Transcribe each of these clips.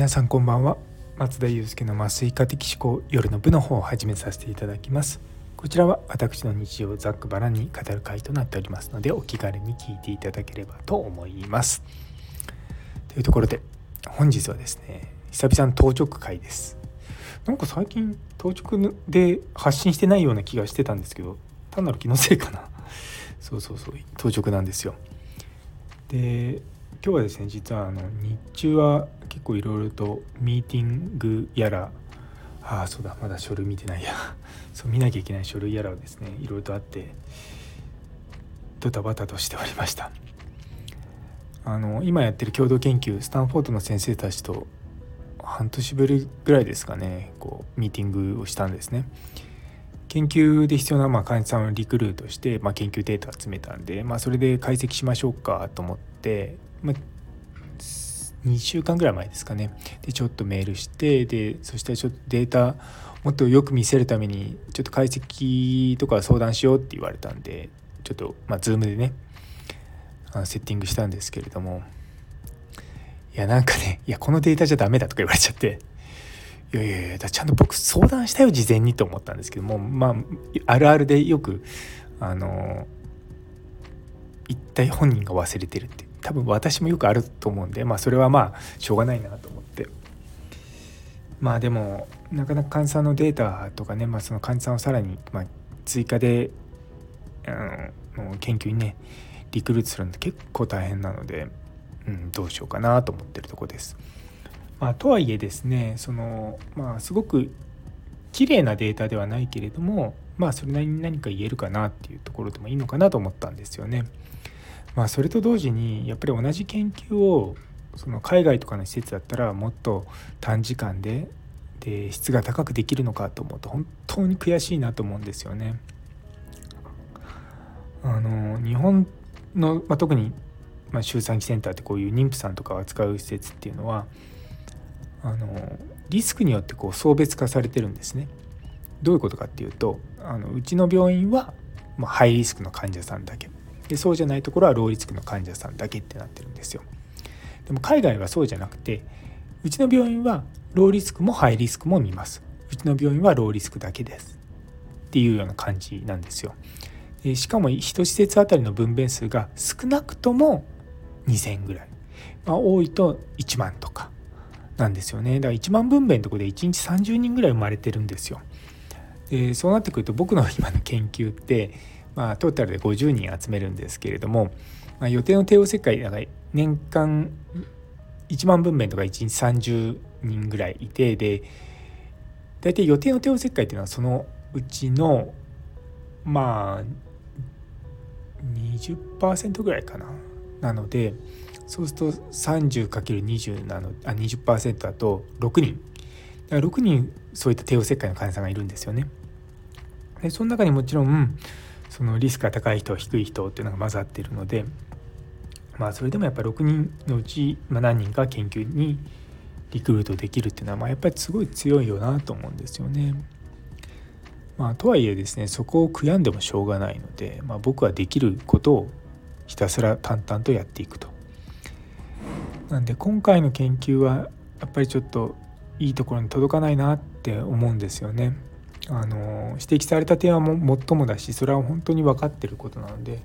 皆さんこんばんは。松田祐介の麻酔科的思考夜の部の方を始めさせていただきます。こちらは私の日常をざっくばらんに語る回となっておりますのでお気軽に聞いていただければと思います。というところで本日はですね久々の当直会です。なんか最近当直で発信してないような気がしてたんですけど単なる気のせいかな。そうそうそう当直なんですよ。で今日はですね実はあの日中は結構いろいろとミーティングやらああそうだまだ書類見てないや。そう見なきゃいけない書類やらをですねいろいろとあってドタバタとしておりました。あの今やってる共同研究スタンフォードの先生たちと半年ぶりぐらいですかねこうミーティングをしたんですね。研究で必要なまあ患者さんをリクルートして、まあ、研究データ集めたんで、まあ、それで解析しましょうかと思ってまあ、2週間ぐらい前ですかね。でちょっとメールしてでそしたらちょっとデータもっとよく見せるためにちょっと解析とか相談しようって言われたんでちょっとまあ Zoom でねセッティングしたんですけれども。いやなんかねいやこのデータじゃダメだとか言われちゃって。いやいやいやちゃんと僕相談したよ事前にと思ったんですけどもまああるあるでよくあの一体本人が忘れてるって多分私もよくあると思うんでまあそれはまあしょうがないなと思ってまあでもなかなか患者さんのデータとかね、まあ、その患者さんをさらにま追加であの研究にねリクルートするのって結構大変なので、うん、どうしようかなと思ってるとこです。まあ、とはいえですねその、まあ、すごく綺麗なデータではないけれどもまあそれなりに何か言えるかなっていうところでもいいのかなと思ったんですよね。まあ、それと同時にやっぱり同じ研究をその海外とかの施設だったらもっと短時間でで質が高くできるのかと思うと本当に悔しいなと思うんですよね。あの日本の、まあ、特に、まあ、周産期センターってこういう妊婦さんとかを扱う施設っていうのはあのリスクによってこう層別化されてるんですね。どういうことかっていうとあのうちの病院は、まあ、ハイリスクの患者さんだけでそうじゃないところはローリスクの患者さんだけってなってるんですよ。でも海外はそうじゃなくてうちの病院はローリスクもハイリスクも見ます。うちの病院はローリスクだけです。っていうような感じなんですよ。しかも1施設あたりの分娩数が少なくとも2000ぐらい、まあ、多いと1万とかなんですよね。だから1万分娩のとこで1日30人ぐらい生まれてるんですよ。でそうなってくると僕の今の研究ってまあ、トータルで50人集めるんですけれども、まあ、予定の帝王切開年間1万分娩とか1日30人ぐらいいてで大体予定の帝王切開っていうのはそのうちのまあ20%ぐらいかななのでそうすると 30×20 なのあ20%だと6人だから6人そういった帝王切開の患者さんがいるんですよね。でその中にもちろんそのリスクが高い人低い人っていうのが混ざっているのでまあそれでもやっぱり6人のうち、ま何人か研究にリクルートできるっていうのはまあやっぱりすごい強いよなと思うんですよね。まあ、とはいえですねそこを悔やんでもしょうがないので、まあ、僕はできることをひたすら淡々とやっていくと。なんで今回の研究はやっぱりちょっといいところに届かないなって思うんですよね。あの指摘された点はもっともだしそれは本当に分かってることなので、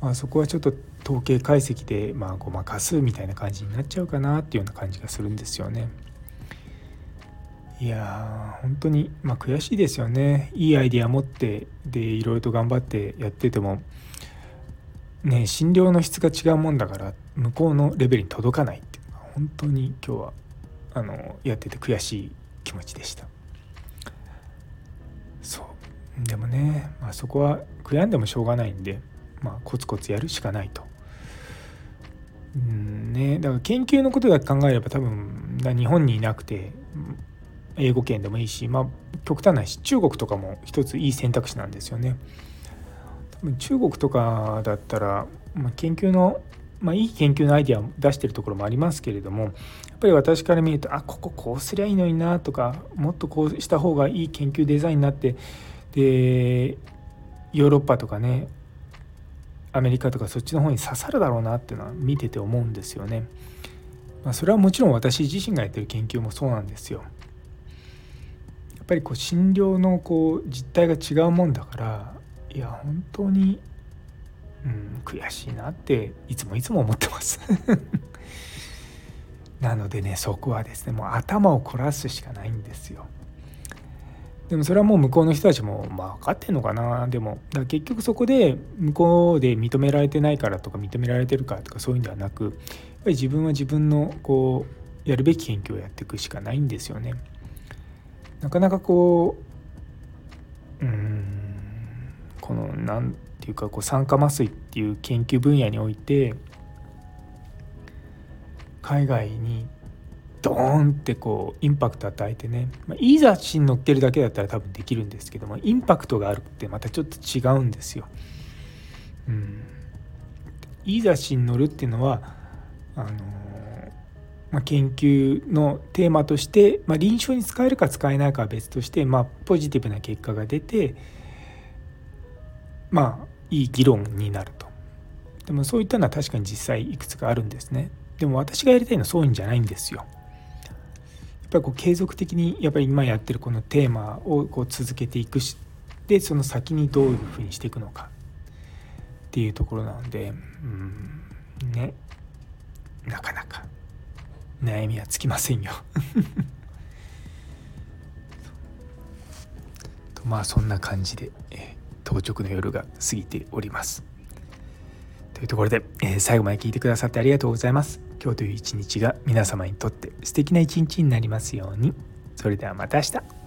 まあ、そこはちょっと統計解析でまあごまかすみたいな感じになっちゃうかなっていうような感じがするんですよね。いや本当に、まあ、悔しいですよねいいアイデア持ってでいろいろと頑張ってやっててもね診療の質が違うもんだから向こうのレベルに届かないっていうのが本当に今日はあのやってて悔しい気持ちでした。でもね、まあ、そこは悔やんでもしょうがないんで、まあ、コツコツやるしかないと。うんね、だから研究のことだけ考えれば多分日本にいなくて英語圏でもいいし、まあ、極端なし中国とかも一ついい選択肢なんですよね。多分中国とかだったら、まあ、研究の、まあ、いい研究のアイデアを出してるところもありますけれどもやっぱり私から見るとあこここうすりゃいいのになとかもっとこうした方がいい研究デザインになってでヨーロッパとかねアメリカとかそっちの方に刺さるだろうなっていうのは見てて思うんですよね。まあ、それはもちろん私自身がやってる研究もそうなんですよ。やっぱりこう診療のこう実態が違うもんだからいや本当に、うん、悔しいなっていつもいつも思ってます なのでねそこはですねもう頭を凝らすしかないんですよ。でもそれはもう向こうの人たちもまあ分かってんのかなでもだ結局そこで向こうで認められてないからとか認められてるからとかそういうんではなくやっぱり自分は自分のこうやるべき研究をやっていくしかないんですよね。なかなかこううんこの何ていうかこう酸化麻酔っていう研究分野において海外にドーンってこうインパクト与えてね、まあ、いい雑誌に載っけるだけだったら多分できるんですけどもインパクトがあるってまたちょっと違うんですよ。うん、いい雑誌に載るっていうのはあのまあ、研究のテーマとして、まあ、臨床に使えるか使えないかは別として、まあ、ポジティブな結果が出てまあいい議論になると。でもそういったのは確かに実際いくつかあるんですね。でも私がやりたいのはそういうんじゃないんですよ。っぱりこう継続的にやっぱり今やってるこのテーマをこう続けていくしでその先にどういうふうにしていくのか。っていうところなのでうんね。なかなか。悩みはつきませんよ。とまあそんな感じで、当直の夜が過ぎております。というところで、え最後まで聞いてくださってありがとうございます。今日という一日が皆様にとって素敵な一日になりますように。それではまた明日。